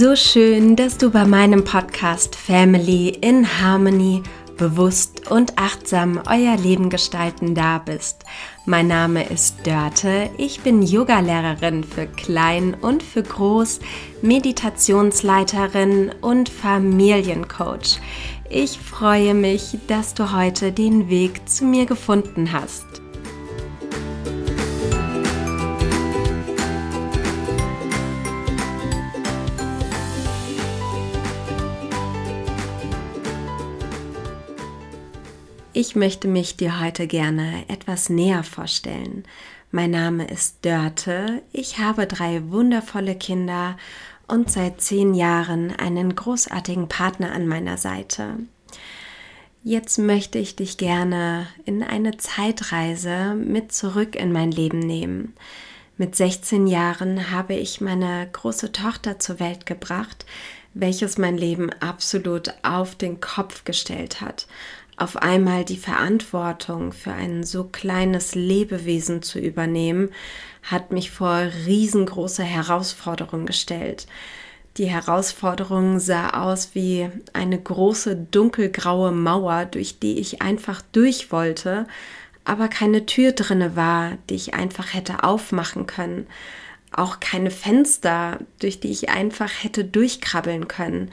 So schön, dass du bei meinem Podcast Family in Harmony bewusst und achtsam euer Leben gestalten da bist. Mein Name ist Dörte, ich bin Yogalehrerin für Klein und für Groß, Meditationsleiterin und Familiencoach. Ich freue mich, dass du heute den Weg zu mir gefunden hast. Ich möchte mich dir heute gerne etwas näher vorstellen. Mein Name ist Dörte, ich habe drei wundervolle Kinder und seit zehn Jahren einen großartigen Partner an meiner Seite. Jetzt möchte ich dich gerne in eine Zeitreise mit zurück in mein Leben nehmen. Mit 16 Jahren habe ich meine große Tochter zur Welt gebracht, welches mein Leben absolut auf den Kopf gestellt hat auf einmal die Verantwortung für ein so kleines Lebewesen zu übernehmen, hat mich vor riesengroße Herausforderungen gestellt. Die Herausforderung sah aus wie eine große dunkelgraue Mauer, durch die ich einfach durch wollte, aber keine Tür drinne war, die ich einfach hätte aufmachen können, auch keine Fenster, durch die ich einfach hätte durchkrabbeln können.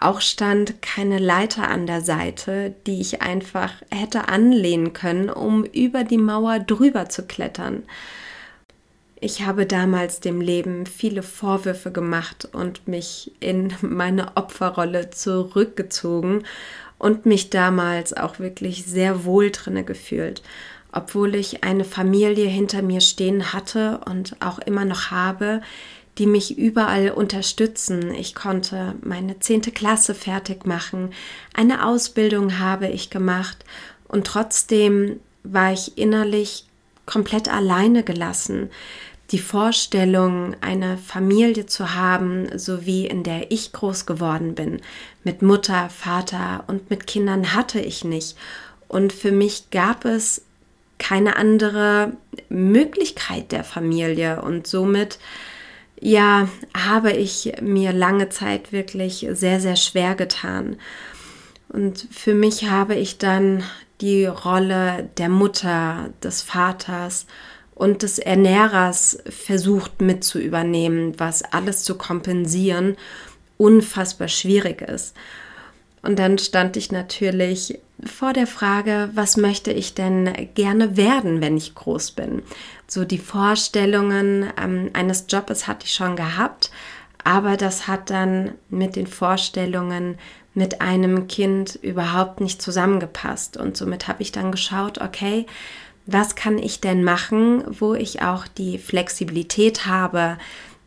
Auch stand keine Leiter an der Seite, die ich einfach hätte anlehnen können, um über die Mauer drüber zu klettern. Ich habe damals dem Leben viele Vorwürfe gemacht und mich in meine Opferrolle zurückgezogen und mich damals auch wirklich sehr wohl drinne gefühlt, obwohl ich eine Familie hinter mir stehen hatte und auch immer noch habe, die mich überall unterstützen. Ich konnte meine zehnte Klasse fertig machen, eine Ausbildung habe ich gemacht und trotzdem war ich innerlich komplett alleine gelassen. Die Vorstellung, eine Familie zu haben, so wie in der ich groß geworden bin, mit Mutter, Vater und mit Kindern hatte ich nicht. Und für mich gab es keine andere Möglichkeit der Familie und somit ja, habe ich mir lange Zeit wirklich sehr, sehr schwer getan. Und für mich habe ich dann die Rolle der Mutter, des Vaters und des Ernährers versucht mit zu übernehmen, was alles zu kompensieren unfassbar schwierig ist. Und dann stand ich natürlich vor der Frage, was möchte ich denn gerne werden, wenn ich groß bin? So die Vorstellungen ähm, eines Jobs hatte ich schon gehabt, aber das hat dann mit den Vorstellungen mit einem Kind überhaupt nicht zusammengepasst. Und somit habe ich dann geschaut, okay, was kann ich denn machen, wo ich auch die Flexibilität habe,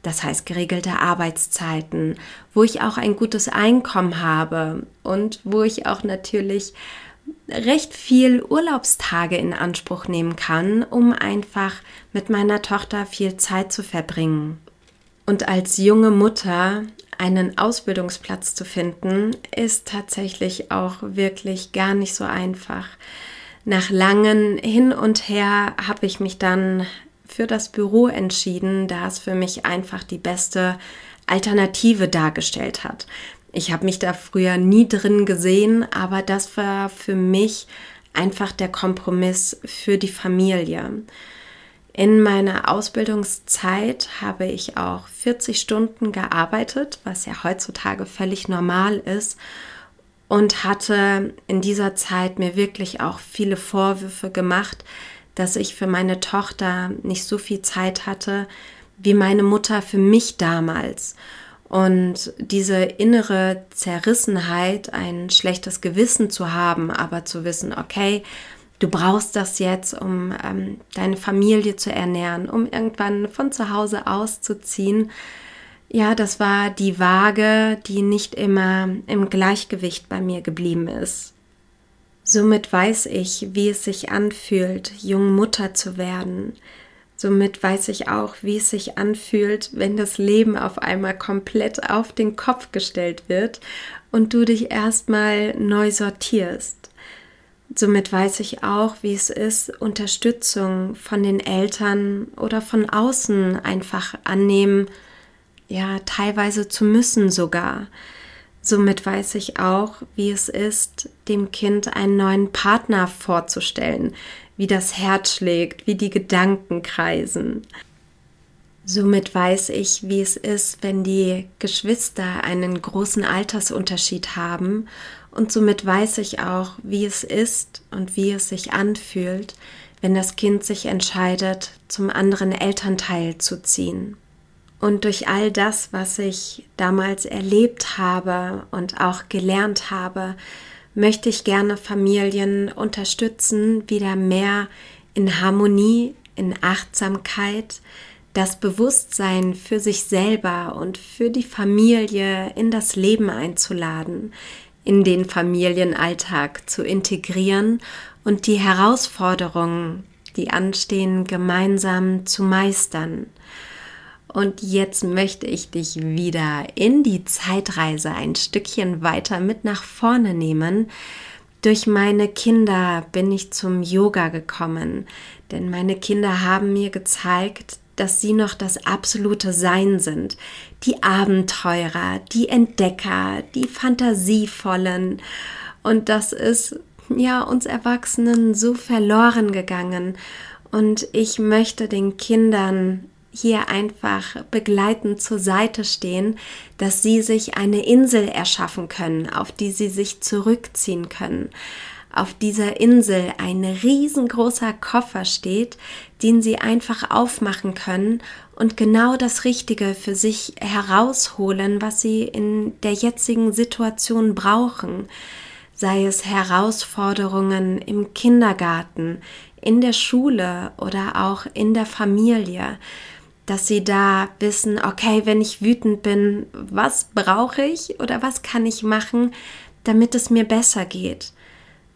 das heißt geregelte Arbeitszeiten, wo ich auch ein gutes Einkommen habe und wo ich auch natürlich recht viel Urlaubstage in Anspruch nehmen kann, um einfach mit meiner Tochter viel Zeit zu verbringen. Und als junge Mutter einen Ausbildungsplatz zu finden, ist tatsächlich auch wirklich gar nicht so einfach. Nach langen Hin und Her habe ich mich dann für das Büro entschieden, da es für mich einfach die beste Alternative dargestellt hat. Ich habe mich da früher nie drin gesehen, aber das war für mich einfach der Kompromiss für die Familie. In meiner Ausbildungszeit habe ich auch 40 Stunden gearbeitet, was ja heutzutage völlig normal ist und hatte in dieser Zeit mir wirklich auch viele Vorwürfe gemacht, dass ich für meine Tochter nicht so viel Zeit hatte wie meine Mutter für mich damals. Und diese innere Zerrissenheit, ein schlechtes Gewissen zu haben, aber zu wissen, okay, du brauchst das jetzt, um ähm, deine Familie zu ernähren, um irgendwann von zu Hause auszuziehen. Ja, das war die Waage, die nicht immer im Gleichgewicht bei mir geblieben ist. Somit weiß ich, wie es sich anfühlt, jung Mutter zu werden. Somit weiß ich auch, wie es sich anfühlt, wenn das Leben auf einmal komplett auf den Kopf gestellt wird und du dich erstmal neu sortierst. Somit weiß ich auch, wie es ist, Unterstützung von den Eltern oder von außen einfach annehmen, ja, teilweise zu müssen sogar. Somit weiß ich auch, wie es ist, dem Kind einen neuen Partner vorzustellen, wie das Herz schlägt, wie die Gedanken kreisen. Somit weiß ich, wie es ist, wenn die Geschwister einen großen Altersunterschied haben und somit weiß ich auch, wie es ist und wie es sich anfühlt, wenn das Kind sich entscheidet, zum anderen Elternteil zu ziehen. Und durch all das, was ich damals erlebt habe und auch gelernt habe, möchte ich gerne Familien unterstützen, wieder mehr in Harmonie, in Achtsamkeit, das Bewusstsein für sich selber und für die Familie in das Leben einzuladen, in den Familienalltag zu integrieren und die Herausforderungen, die anstehen, gemeinsam zu meistern. Und jetzt möchte ich dich wieder in die Zeitreise ein Stückchen weiter mit nach vorne nehmen. Durch meine Kinder bin ich zum Yoga gekommen, denn meine Kinder haben mir gezeigt, dass sie noch das absolute Sein sind. Die Abenteurer, die Entdecker, die Fantasievollen. Und das ist ja uns Erwachsenen so verloren gegangen. Und ich möchte den Kindern hier einfach begleitend zur Seite stehen, dass sie sich eine Insel erschaffen können, auf die sie sich zurückziehen können. Auf dieser Insel ein riesengroßer Koffer steht, den sie einfach aufmachen können und genau das Richtige für sich herausholen, was sie in der jetzigen Situation brauchen. Sei es Herausforderungen im Kindergarten, in der Schule oder auch in der Familie dass sie da wissen, okay, wenn ich wütend bin, was brauche ich oder was kann ich machen, damit es mir besser geht,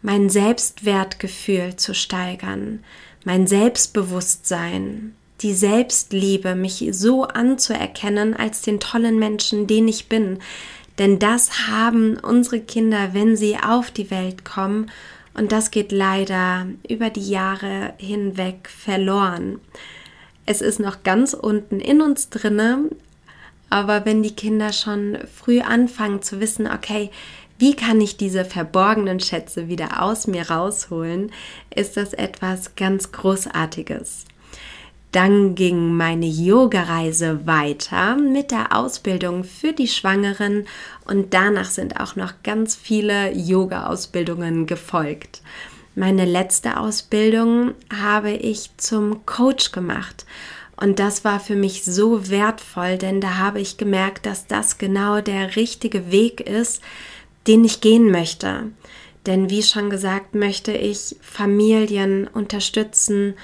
mein Selbstwertgefühl zu steigern, mein Selbstbewusstsein, die Selbstliebe, mich so anzuerkennen als den tollen Menschen, den ich bin. Denn das haben unsere Kinder, wenn sie auf die Welt kommen. Und das geht leider über die Jahre hinweg verloren. Es ist noch ganz unten in uns drinne, aber wenn die Kinder schon früh anfangen zu wissen, okay, wie kann ich diese verborgenen Schätze wieder aus mir rausholen, ist das etwas ganz Großartiges. Dann ging meine Yoga-Reise weiter mit der Ausbildung für die Schwangeren und danach sind auch noch ganz viele Yoga-Ausbildungen gefolgt. Meine letzte Ausbildung habe ich zum Coach gemacht. Und das war für mich so wertvoll, denn da habe ich gemerkt, dass das genau der richtige Weg ist, den ich gehen möchte. Denn wie schon gesagt, möchte ich Familien unterstützen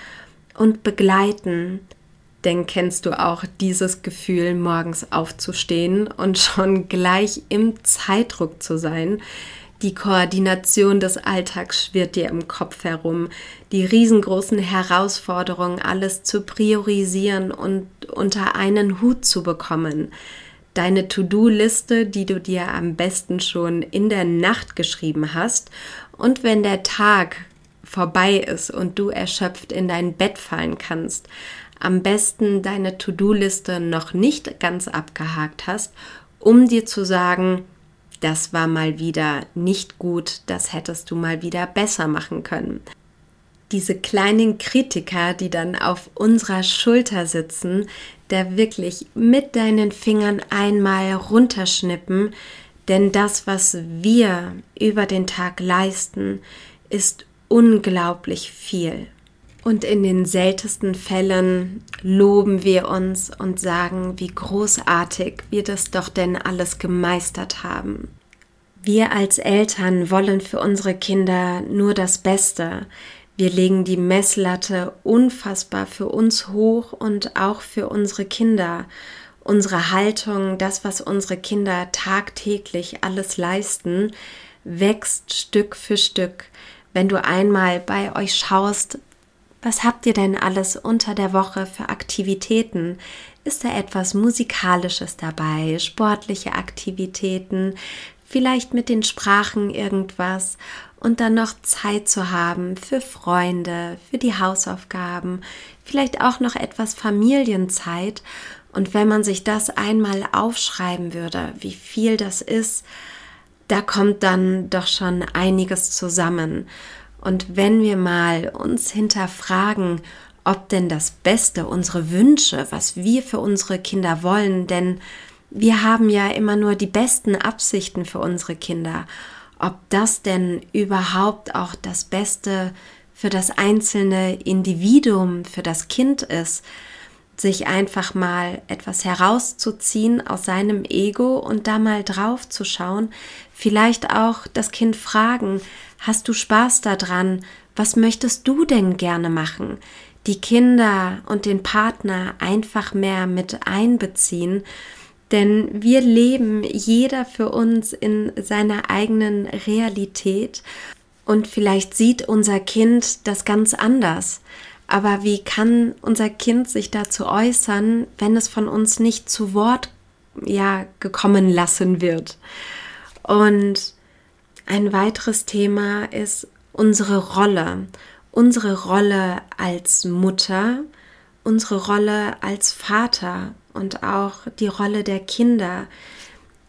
und begleiten. Denn kennst du auch dieses Gefühl, morgens aufzustehen und schon gleich im Zeitdruck zu sein? Die Koordination des Alltags schwirrt dir im Kopf herum. Die riesengroßen Herausforderungen, alles zu priorisieren und unter einen Hut zu bekommen. Deine To-Do-Liste, die du dir am besten schon in der Nacht geschrieben hast. Und wenn der Tag vorbei ist und du erschöpft in dein Bett fallen kannst, am besten deine To-Do-Liste noch nicht ganz abgehakt hast, um dir zu sagen, das war mal wieder nicht gut, das hättest du mal wieder besser machen können. Diese kleinen Kritiker, die dann auf unserer Schulter sitzen, der wirklich mit deinen Fingern einmal runterschnippen, denn das, was wir über den Tag leisten, ist unglaublich viel. Und in den seltensten Fällen loben wir uns und sagen, wie großartig wir das doch denn alles gemeistert haben. Wir als Eltern wollen für unsere Kinder nur das Beste. Wir legen die Messlatte unfassbar für uns hoch und auch für unsere Kinder. Unsere Haltung, das, was unsere Kinder tagtäglich alles leisten, wächst Stück für Stück. Wenn du einmal bei euch schaust, was habt ihr denn alles unter der Woche für Aktivitäten? Ist da etwas Musikalisches dabei, sportliche Aktivitäten, vielleicht mit den Sprachen irgendwas und dann noch Zeit zu haben für Freunde, für die Hausaufgaben, vielleicht auch noch etwas Familienzeit Und wenn man sich das einmal aufschreiben würde, wie viel das ist, da kommt dann doch schon einiges zusammen. Und wenn wir mal uns hinterfragen, ob denn das Beste, unsere Wünsche, was wir für unsere Kinder wollen, denn wir haben ja immer nur die besten Absichten für unsere Kinder, ob das denn überhaupt auch das Beste für das einzelne Individuum, für das Kind ist, sich einfach mal etwas herauszuziehen aus seinem Ego und da mal drauf zu schauen, vielleicht auch das Kind fragen, hast du Spaß daran? Was möchtest du denn gerne machen? Die Kinder und den Partner einfach mehr mit einbeziehen, denn wir leben jeder für uns in seiner eigenen Realität und vielleicht sieht unser Kind das ganz anders. Aber wie kann unser Kind sich dazu äußern, wenn es von uns nicht zu Wort ja gekommen lassen wird? Und ein weiteres Thema ist unsere Rolle. Unsere Rolle als Mutter, unsere Rolle als Vater und auch die Rolle der Kinder.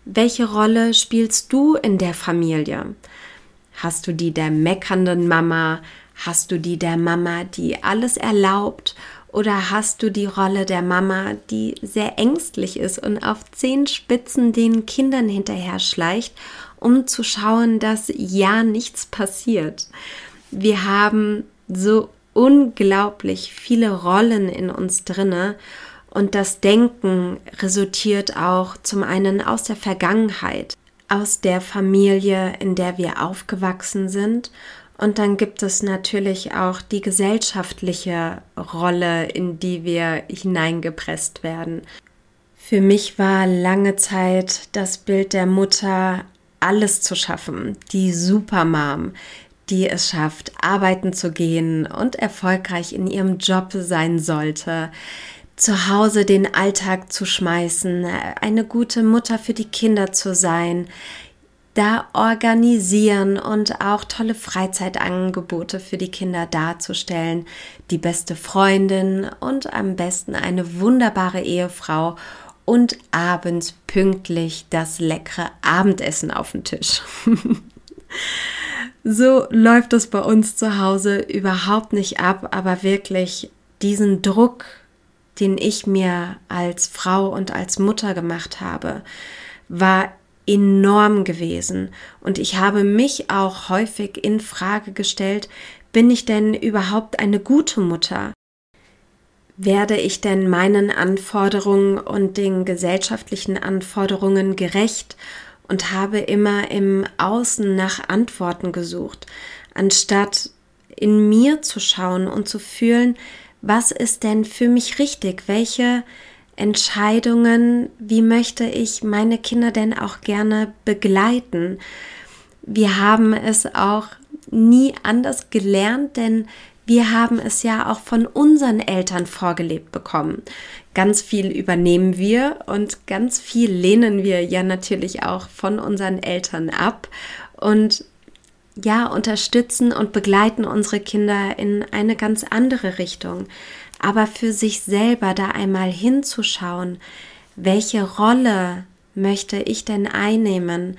Welche Rolle spielst du in der Familie? Hast du die der meckernden Mama? Hast du die der Mama, die alles erlaubt? Oder hast du die Rolle der Mama, die sehr ängstlich ist und auf zehn Spitzen den Kindern hinterher schleicht, um zu schauen, dass ja nichts passiert? Wir haben so unglaublich viele Rollen in uns drinne und das Denken resultiert auch zum einen aus der Vergangenheit, aus der Familie, in der wir aufgewachsen sind und dann gibt es natürlich auch die gesellschaftliche Rolle, in die wir hineingepresst werden. Für mich war lange Zeit das Bild der Mutter, alles zu schaffen, die Supermom, die es schafft, arbeiten zu gehen und erfolgreich in ihrem Job sein sollte, zu Hause den Alltag zu schmeißen, eine gute Mutter für die Kinder zu sein, da organisieren und auch tolle Freizeitangebote für die Kinder darzustellen, die beste Freundin und am besten eine wunderbare Ehefrau und abends pünktlich das leckere Abendessen auf dem Tisch. so läuft es bei uns zu Hause überhaupt nicht ab, aber wirklich diesen Druck, den ich mir als Frau und als Mutter gemacht habe, war enorm gewesen und ich habe mich auch häufig in Frage gestellt, bin ich denn überhaupt eine gute Mutter? Werde ich denn meinen Anforderungen und den gesellschaftlichen Anforderungen gerecht und habe immer im Außen nach Antworten gesucht, anstatt in mir zu schauen und zu fühlen, was ist denn für mich richtig, welche Entscheidungen, wie möchte ich meine Kinder denn auch gerne begleiten. Wir haben es auch nie anders gelernt, denn wir haben es ja auch von unseren Eltern vorgelebt bekommen. Ganz viel übernehmen wir und ganz viel lehnen wir ja natürlich auch von unseren Eltern ab und ja, unterstützen und begleiten unsere Kinder in eine ganz andere Richtung aber für sich selber da einmal hinzuschauen, welche Rolle möchte ich denn einnehmen,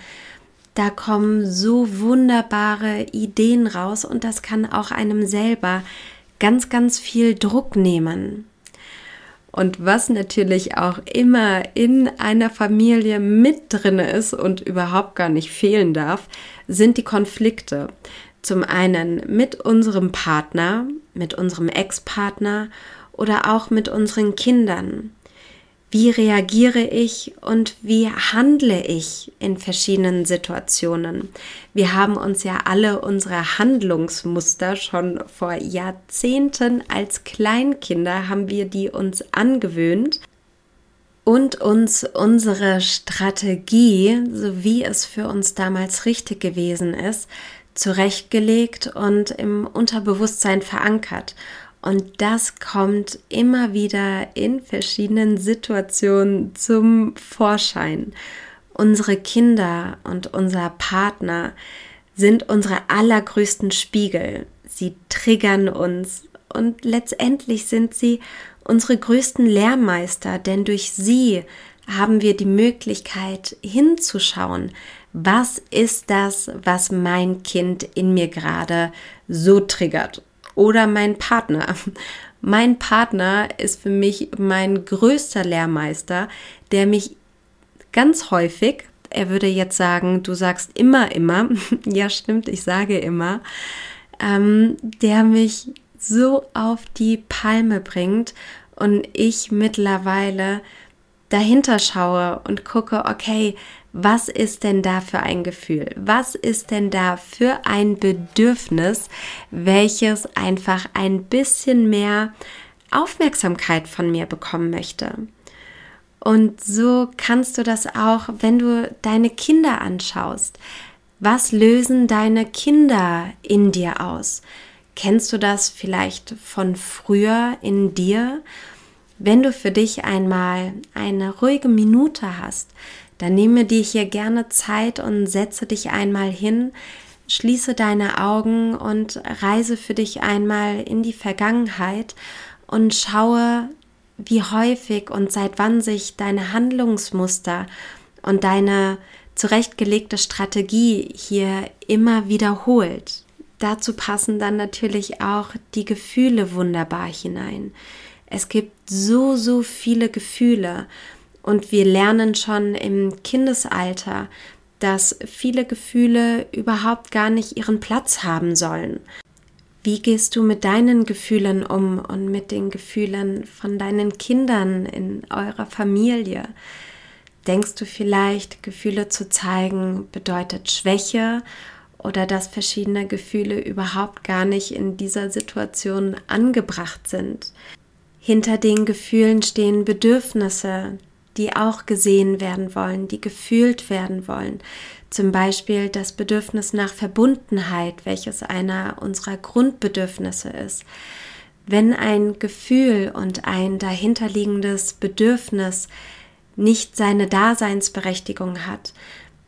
da kommen so wunderbare Ideen raus und das kann auch einem selber ganz, ganz viel Druck nehmen. Und was natürlich auch immer in einer Familie mit drin ist und überhaupt gar nicht fehlen darf, sind die Konflikte. Zum einen mit unserem Partner, mit unserem Ex-Partner oder auch mit unseren Kindern. Wie reagiere ich und wie handle ich in verschiedenen Situationen? Wir haben uns ja alle unsere Handlungsmuster schon vor Jahrzehnten als Kleinkinder haben wir die uns angewöhnt und uns unsere Strategie, so wie es für uns damals richtig gewesen ist, zurechtgelegt und im Unterbewusstsein verankert. Und das kommt immer wieder in verschiedenen Situationen zum Vorschein. Unsere Kinder und unser Partner sind unsere allergrößten Spiegel. Sie triggern uns und letztendlich sind sie unsere größten Lehrmeister, denn durch sie haben wir die Möglichkeit hinzuschauen, was ist das, was mein Kind in mir gerade so triggert oder mein Partner. Mein Partner ist für mich mein größter Lehrmeister, der mich ganz häufig, er würde jetzt sagen, du sagst immer, immer, ja stimmt, ich sage immer, ähm, der mich so auf die Palme bringt und ich mittlerweile dahinter schaue und gucke, okay, was ist denn da für ein Gefühl? Was ist denn da für ein Bedürfnis, welches einfach ein bisschen mehr Aufmerksamkeit von mir bekommen möchte? Und so kannst du das auch, wenn du deine Kinder anschaust. Was lösen deine Kinder in dir aus? Kennst du das vielleicht von früher in dir? Wenn du für dich einmal eine ruhige Minute hast, dann nehme dir hier gerne Zeit und setze dich einmal hin, schließe deine Augen und reise für dich einmal in die Vergangenheit und schaue, wie häufig und seit wann sich deine Handlungsmuster und deine zurechtgelegte Strategie hier immer wiederholt. Dazu passen dann natürlich auch die Gefühle wunderbar hinein. Es gibt so, so viele Gefühle und wir lernen schon im Kindesalter, dass viele Gefühle überhaupt gar nicht ihren Platz haben sollen. Wie gehst du mit deinen Gefühlen um und mit den Gefühlen von deinen Kindern in eurer Familie? Denkst du vielleicht, Gefühle zu zeigen bedeutet Schwäche oder dass verschiedene Gefühle überhaupt gar nicht in dieser Situation angebracht sind? Hinter den Gefühlen stehen Bedürfnisse, die auch gesehen werden wollen, die gefühlt werden wollen. Zum Beispiel das Bedürfnis nach Verbundenheit, welches einer unserer Grundbedürfnisse ist. Wenn ein Gefühl und ein dahinterliegendes Bedürfnis nicht seine Daseinsberechtigung hat,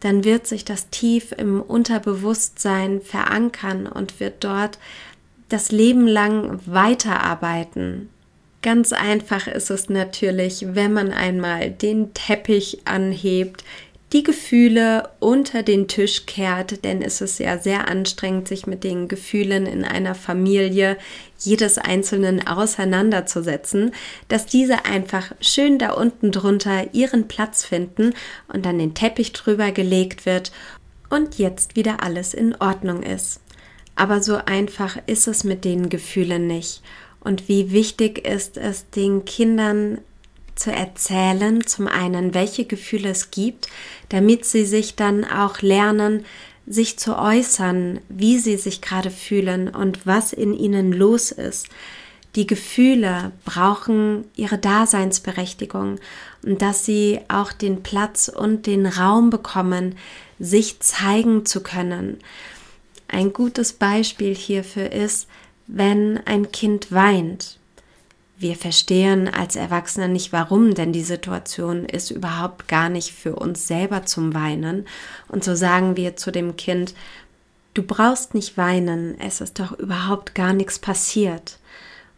dann wird sich das tief im Unterbewusstsein verankern und wird dort das Leben lang weiterarbeiten, Ganz einfach ist es natürlich, wenn man einmal den Teppich anhebt, die Gefühle unter den Tisch kehrt, denn es ist ja sehr anstrengend, sich mit den Gefühlen in einer Familie jedes Einzelnen auseinanderzusetzen, dass diese einfach schön da unten drunter ihren Platz finden und dann den Teppich drüber gelegt wird und jetzt wieder alles in Ordnung ist. Aber so einfach ist es mit den Gefühlen nicht und wie wichtig ist es den Kindern zu erzählen, zum einen, welche Gefühle es gibt, damit sie sich dann auch lernen, sich zu äußern, wie sie sich gerade fühlen und was in ihnen los ist. Die Gefühle brauchen ihre Daseinsberechtigung und dass sie auch den Platz und den Raum bekommen, sich zeigen zu können. Ein gutes Beispiel hierfür ist, wenn ein Kind weint. Wir verstehen als Erwachsene nicht warum, denn die Situation ist überhaupt gar nicht für uns selber zum Weinen. Und so sagen wir zu dem Kind, du brauchst nicht weinen, es ist doch überhaupt gar nichts passiert.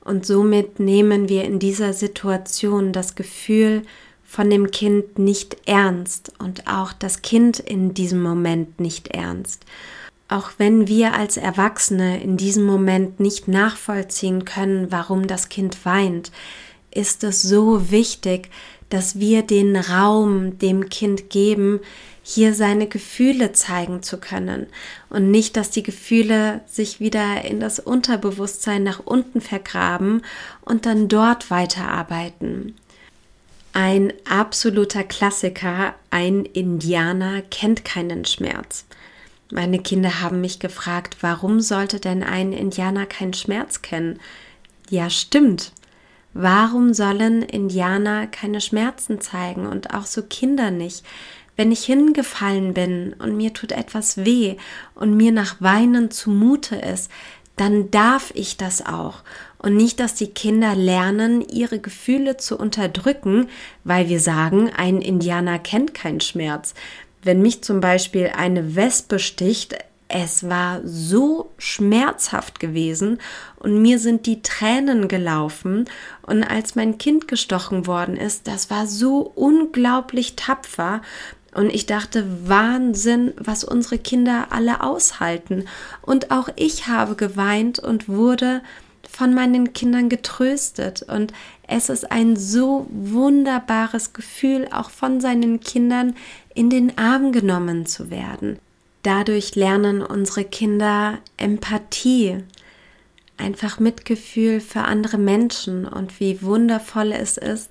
Und somit nehmen wir in dieser Situation das Gefühl von dem Kind nicht ernst und auch das Kind in diesem Moment nicht ernst. Auch wenn wir als Erwachsene in diesem Moment nicht nachvollziehen können, warum das Kind weint, ist es so wichtig, dass wir den Raum dem Kind geben, hier seine Gefühle zeigen zu können und nicht, dass die Gefühle sich wieder in das Unterbewusstsein nach unten vergraben und dann dort weiterarbeiten. Ein absoluter Klassiker, ein Indianer kennt keinen Schmerz. Meine Kinder haben mich gefragt, warum sollte denn ein Indianer keinen Schmerz kennen? Ja, stimmt. Warum sollen Indianer keine Schmerzen zeigen und auch so Kinder nicht? Wenn ich hingefallen bin und mir tut etwas weh und mir nach Weinen zumute ist, dann darf ich das auch. Und nicht, dass die Kinder lernen, ihre Gefühle zu unterdrücken, weil wir sagen, ein Indianer kennt keinen Schmerz. Wenn mich zum Beispiel eine Wespe sticht, es war so schmerzhaft gewesen und mir sind die Tränen gelaufen. Und als mein Kind gestochen worden ist, das war so unglaublich tapfer. Und ich dachte, Wahnsinn, was unsere Kinder alle aushalten. Und auch ich habe geweint und wurde von meinen Kindern getröstet. Und es ist ein so wunderbares Gefühl, auch von seinen Kindern in den Arm genommen zu werden. Dadurch lernen unsere Kinder Empathie, einfach Mitgefühl für andere Menschen und wie wundervoll es ist,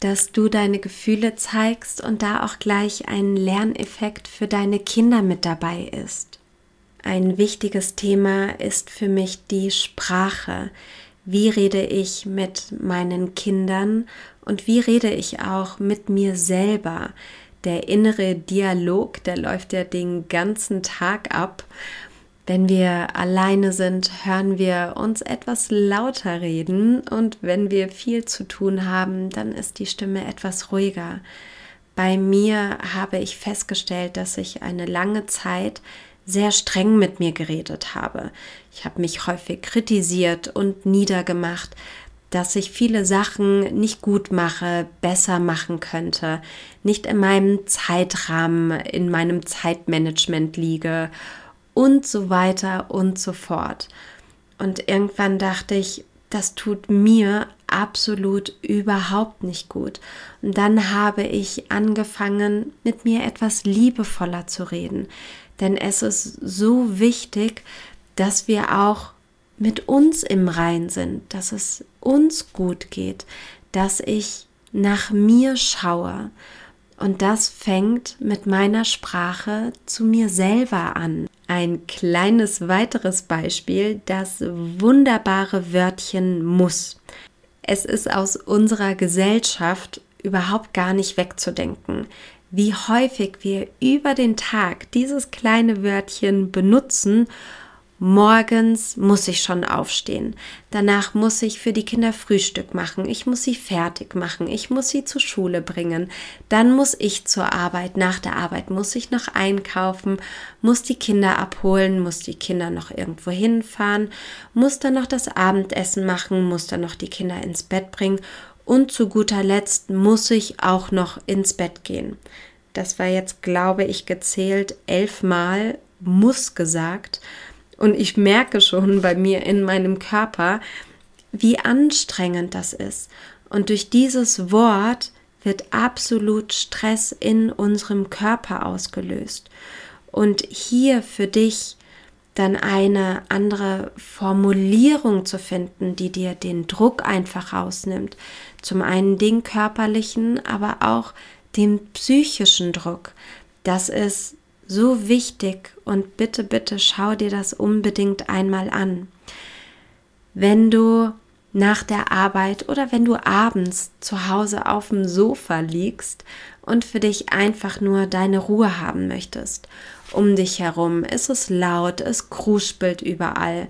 dass du deine Gefühle zeigst und da auch gleich ein Lerneffekt für deine Kinder mit dabei ist. Ein wichtiges Thema ist für mich die Sprache. Wie rede ich mit meinen Kindern und wie rede ich auch mit mir selber? der innere Dialog, der läuft ja den ganzen Tag ab. Wenn wir alleine sind, hören wir uns etwas lauter reden und wenn wir viel zu tun haben, dann ist die Stimme etwas ruhiger. Bei mir habe ich festgestellt, dass ich eine lange Zeit sehr streng mit mir geredet habe. Ich habe mich häufig kritisiert und niedergemacht, dass ich viele Sachen nicht gut mache, besser machen könnte, nicht in meinem Zeitrahmen, in meinem Zeitmanagement liege und so weiter und so fort. Und irgendwann dachte ich, das tut mir absolut überhaupt nicht gut. Und dann habe ich angefangen, mit mir etwas liebevoller zu reden. Denn es ist so wichtig, dass wir auch mit uns im Rein sind, dass es uns gut geht, dass ich nach mir schaue. Und das fängt mit meiner Sprache zu mir selber an. Ein kleines weiteres Beispiel, das wunderbare Wörtchen muss. Es ist aus unserer Gesellschaft überhaupt gar nicht wegzudenken, wie häufig wir über den Tag dieses kleine Wörtchen benutzen Morgens muss ich schon aufstehen. Danach muss ich für die Kinder Frühstück machen. Ich muss sie fertig machen. Ich muss sie zur Schule bringen. Dann muss ich zur Arbeit. Nach der Arbeit muss ich noch einkaufen, muss die Kinder abholen, muss die Kinder noch irgendwo hinfahren, muss dann noch das Abendessen machen, muss dann noch die Kinder ins Bett bringen und zu guter Letzt muss ich auch noch ins Bett gehen. Das war jetzt, glaube ich, gezählt elfmal muss gesagt. Und ich merke schon bei mir in meinem Körper, wie anstrengend das ist. Und durch dieses Wort wird absolut Stress in unserem Körper ausgelöst. Und hier für dich dann eine andere Formulierung zu finden, die dir den Druck einfach rausnimmt. Zum einen den körperlichen, aber auch den psychischen Druck. Das ist so wichtig und bitte, bitte schau dir das unbedingt einmal an. Wenn du nach der Arbeit oder wenn du abends zu Hause auf dem Sofa liegst und für dich einfach nur deine Ruhe haben möchtest. Um dich herum ist es laut, es kruspelt überall.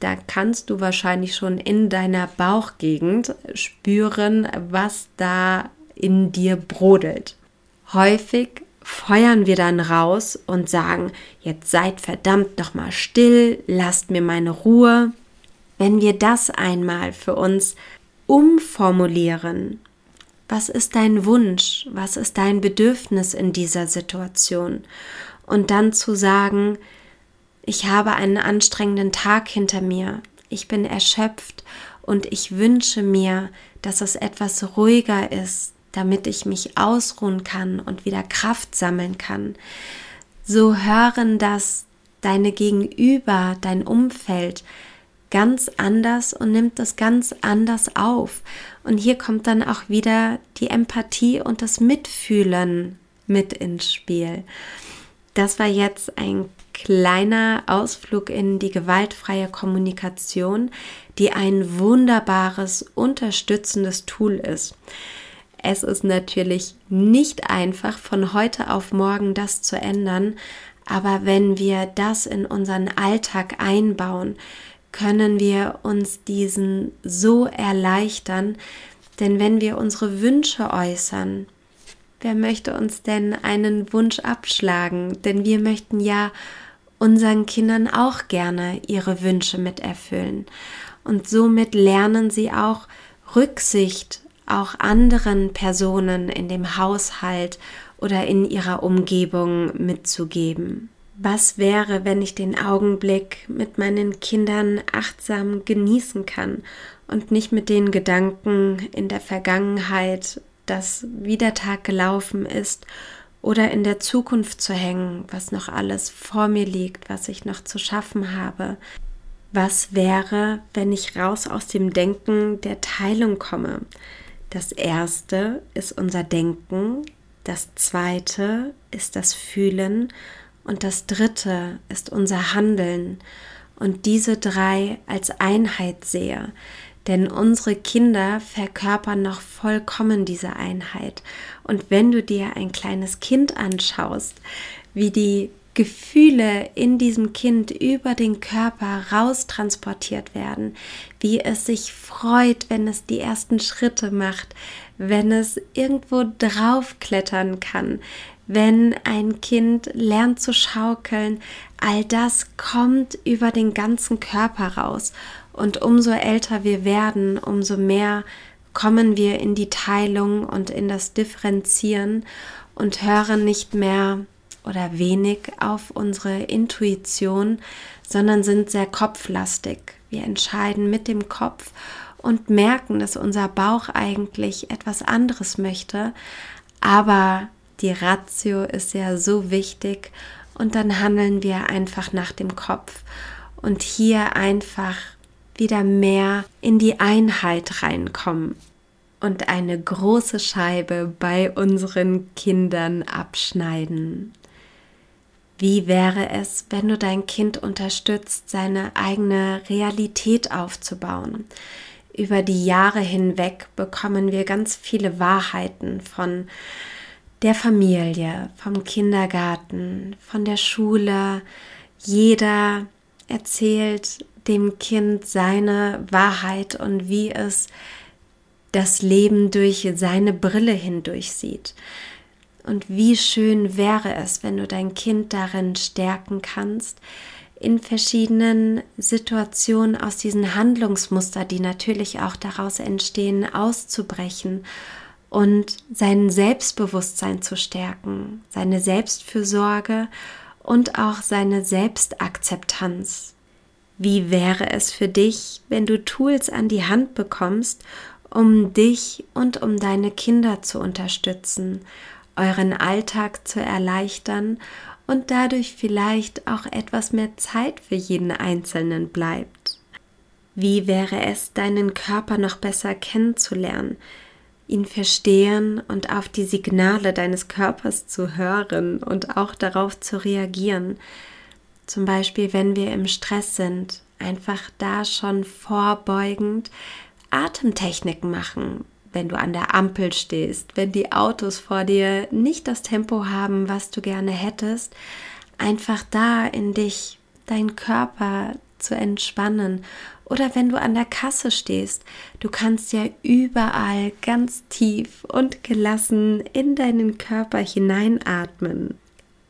Da kannst du wahrscheinlich schon in deiner Bauchgegend spüren, was da in dir brodelt. Häufig feuern wir dann raus und sagen, jetzt seid verdammt noch mal still, lasst mir meine Ruhe. Wenn wir das einmal für uns umformulieren, was ist dein Wunsch, was ist dein Bedürfnis in dieser Situation? Und dann zu sagen, ich habe einen anstrengenden Tag hinter mir, ich bin erschöpft und ich wünsche mir, dass es etwas ruhiger ist, damit ich mich ausruhen kann und wieder Kraft sammeln kann. So hören das deine Gegenüber, dein Umfeld ganz anders und nimmt das ganz anders auf. Und hier kommt dann auch wieder die Empathie und das Mitfühlen mit ins Spiel. Das war jetzt ein kleiner Ausflug in die gewaltfreie Kommunikation, die ein wunderbares, unterstützendes Tool ist. Es ist natürlich nicht einfach, von heute auf morgen das zu ändern, aber wenn wir das in unseren Alltag einbauen, können wir uns diesen so erleichtern, denn wenn wir unsere Wünsche äußern, wer möchte uns denn einen Wunsch abschlagen? Denn wir möchten ja unseren Kindern auch gerne ihre Wünsche miterfüllen. Und somit lernen sie auch Rücksicht auch anderen Personen in dem Haushalt oder in ihrer Umgebung mitzugeben. Was wäre, wenn ich den Augenblick mit meinen Kindern achtsam genießen kann und nicht mit den Gedanken in der Vergangenheit, dass wie der Tag gelaufen ist, oder in der Zukunft zu hängen, was noch alles vor mir liegt, was ich noch zu schaffen habe. Was wäre, wenn ich raus aus dem Denken der Teilung komme? Das erste ist unser Denken, das zweite ist das Fühlen und das dritte ist unser Handeln und diese drei als Einheit sehe. Denn unsere Kinder verkörpern noch vollkommen diese Einheit. Und wenn du dir ein kleines Kind anschaust, wie die Gefühle in diesem Kind über den Körper raustransportiert werden, wie es sich freut, wenn es die ersten Schritte macht, wenn es irgendwo draufklettern kann, wenn ein Kind lernt zu schaukeln, all das kommt über den ganzen Körper raus. Und umso älter wir werden, umso mehr kommen wir in die Teilung und in das Differenzieren und hören nicht mehr oder wenig auf unsere Intuition, sondern sind sehr kopflastig. Wir entscheiden mit dem Kopf und merken, dass unser Bauch eigentlich etwas anderes möchte, aber die Ratio ist ja so wichtig und dann handeln wir einfach nach dem Kopf und hier einfach wieder mehr in die Einheit reinkommen und eine große Scheibe bei unseren Kindern abschneiden. Wie wäre es, wenn du dein Kind unterstützt, seine eigene Realität aufzubauen? Über die Jahre hinweg bekommen wir ganz viele Wahrheiten von der Familie, vom Kindergarten, von der Schule. Jeder erzählt dem Kind seine Wahrheit und wie es das Leben durch seine Brille hindurch sieht. Und wie schön wäre es, wenn du dein Kind darin stärken kannst, in verschiedenen Situationen aus diesen Handlungsmuster, die natürlich auch daraus entstehen, auszubrechen und sein Selbstbewusstsein zu stärken, seine Selbstfürsorge und auch seine Selbstakzeptanz. Wie wäre es für dich, wenn du Tools an die Hand bekommst, um dich und um deine Kinder zu unterstützen euren Alltag zu erleichtern und dadurch vielleicht auch etwas mehr Zeit für jeden Einzelnen bleibt. Wie wäre es, deinen Körper noch besser kennenzulernen, ihn verstehen und auf die Signale deines Körpers zu hören und auch darauf zu reagieren. Zum Beispiel, wenn wir im Stress sind, einfach da schon vorbeugend Atemtechniken machen, wenn du an der Ampel stehst, wenn die Autos vor dir nicht das Tempo haben, was du gerne hättest, einfach da in dich, dein Körper zu entspannen. Oder wenn du an der Kasse stehst, du kannst ja überall ganz tief und gelassen in deinen Körper hineinatmen.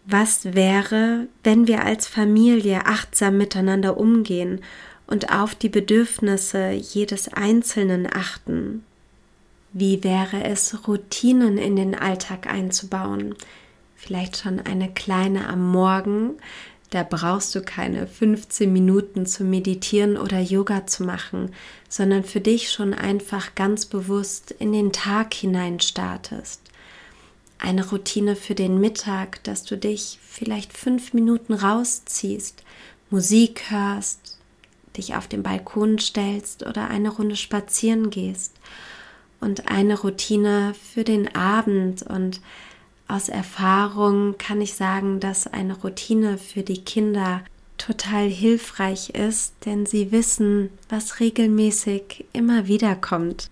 Was wäre, wenn wir als Familie achtsam miteinander umgehen und auf die Bedürfnisse jedes Einzelnen achten? Wie wäre es, Routinen in den Alltag einzubauen? Vielleicht schon eine kleine am Morgen. Da brauchst du keine 15 Minuten zu meditieren oder Yoga zu machen, sondern für dich schon einfach ganz bewusst in den Tag hinein startest. Eine Routine für den Mittag, dass du dich vielleicht fünf Minuten rausziehst, Musik hörst, dich auf den Balkon stellst oder eine Runde spazieren gehst und eine Routine für den Abend. Und aus Erfahrung kann ich sagen, dass eine Routine für die Kinder total hilfreich ist, denn sie wissen, was regelmäßig immer wieder kommt.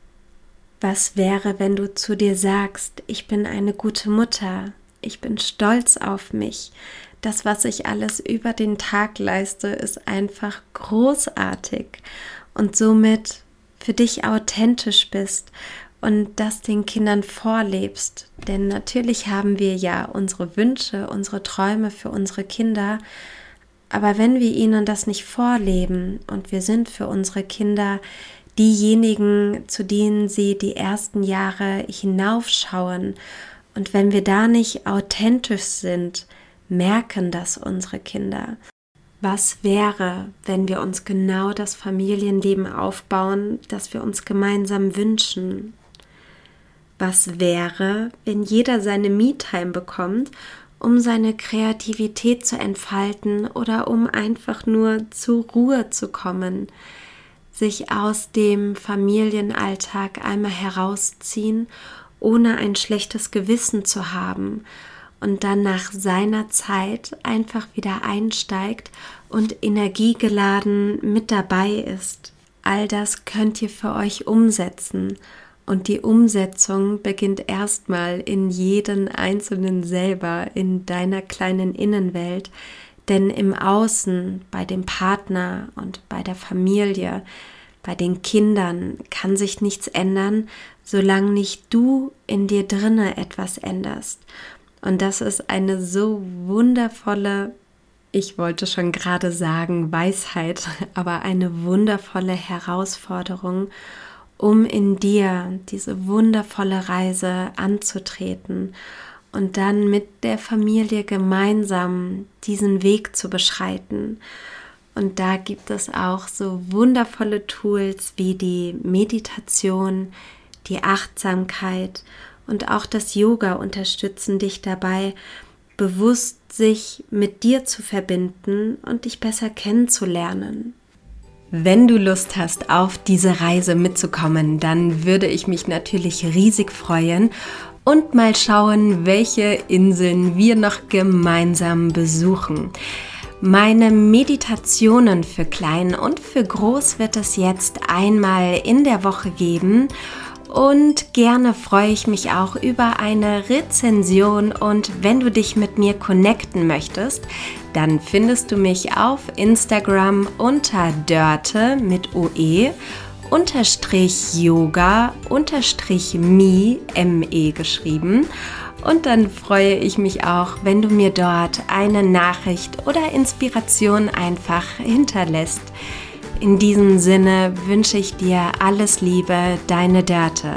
Was wäre, wenn du zu dir sagst, ich bin eine gute Mutter, ich bin stolz auf mich, das, was ich alles über den Tag leiste, ist einfach großartig und somit für dich authentisch bist und das den Kindern vorlebst. Denn natürlich haben wir ja unsere Wünsche, unsere Träume für unsere Kinder, Aber wenn wir ihnen das nicht vorleben und wir sind für unsere Kinder diejenigen, zu denen sie die ersten Jahre hinaufschauen, und wenn wir da nicht authentisch sind, merken das unsere Kinder. Was wäre, wenn wir uns genau das Familienleben aufbauen, das wir uns gemeinsam wünschen? Was wäre, wenn jeder seine Me-Time bekommt um seine Kreativität zu entfalten oder um einfach nur zur Ruhe zu kommen, sich aus dem Familienalltag einmal herausziehen, ohne ein schlechtes Gewissen zu haben und dann nach seiner Zeit einfach wieder einsteigt und energiegeladen mit dabei ist. All das könnt ihr für euch umsetzen und die Umsetzung beginnt erstmal in jeden Einzelnen selber, in deiner kleinen Innenwelt, denn im Außen, bei dem Partner und bei der Familie, bei den Kindern kann sich nichts ändern, solange nicht du in dir drinne etwas änderst. Und das ist eine so wundervolle, ich wollte schon gerade sagen Weisheit, aber eine wundervolle Herausforderung um in dir diese wundervolle Reise anzutreten und dann mit der Familie gemeinsam diesen Weg zu beschreiten. Und da gibt es auch so wundervolle Tools wie die Meditation, die Achtsamkeit und auch das Yoga unterstützen dich dabei, bewusst sich mit dir zu verbinden und dich besser kennenzulernen. Wenn du Lust hast, auf diese Reise mitzukommen, dann würde ich mich natürlich riesig freuen und mal schauen, welche Inseln wir noch gemeinsam besuchen. Meine Meditationen für klein und für groß wird es jetzt einmal in der Woche geben und gerne freue ich mich auch über eine Rezension und wenn du dich mit mir connecten möchtest, dann findest du mich auf Instagram unter Dörte mit OE unterstrich Yoga unterstrich me, me geschrieben. Und dann freue ich mich auch, wenn du mir dort eine Nachricht oder Inspiration einfach hinterlässt. In diesem Sinne wünsche ich dir alles Liebe, deine Dörte.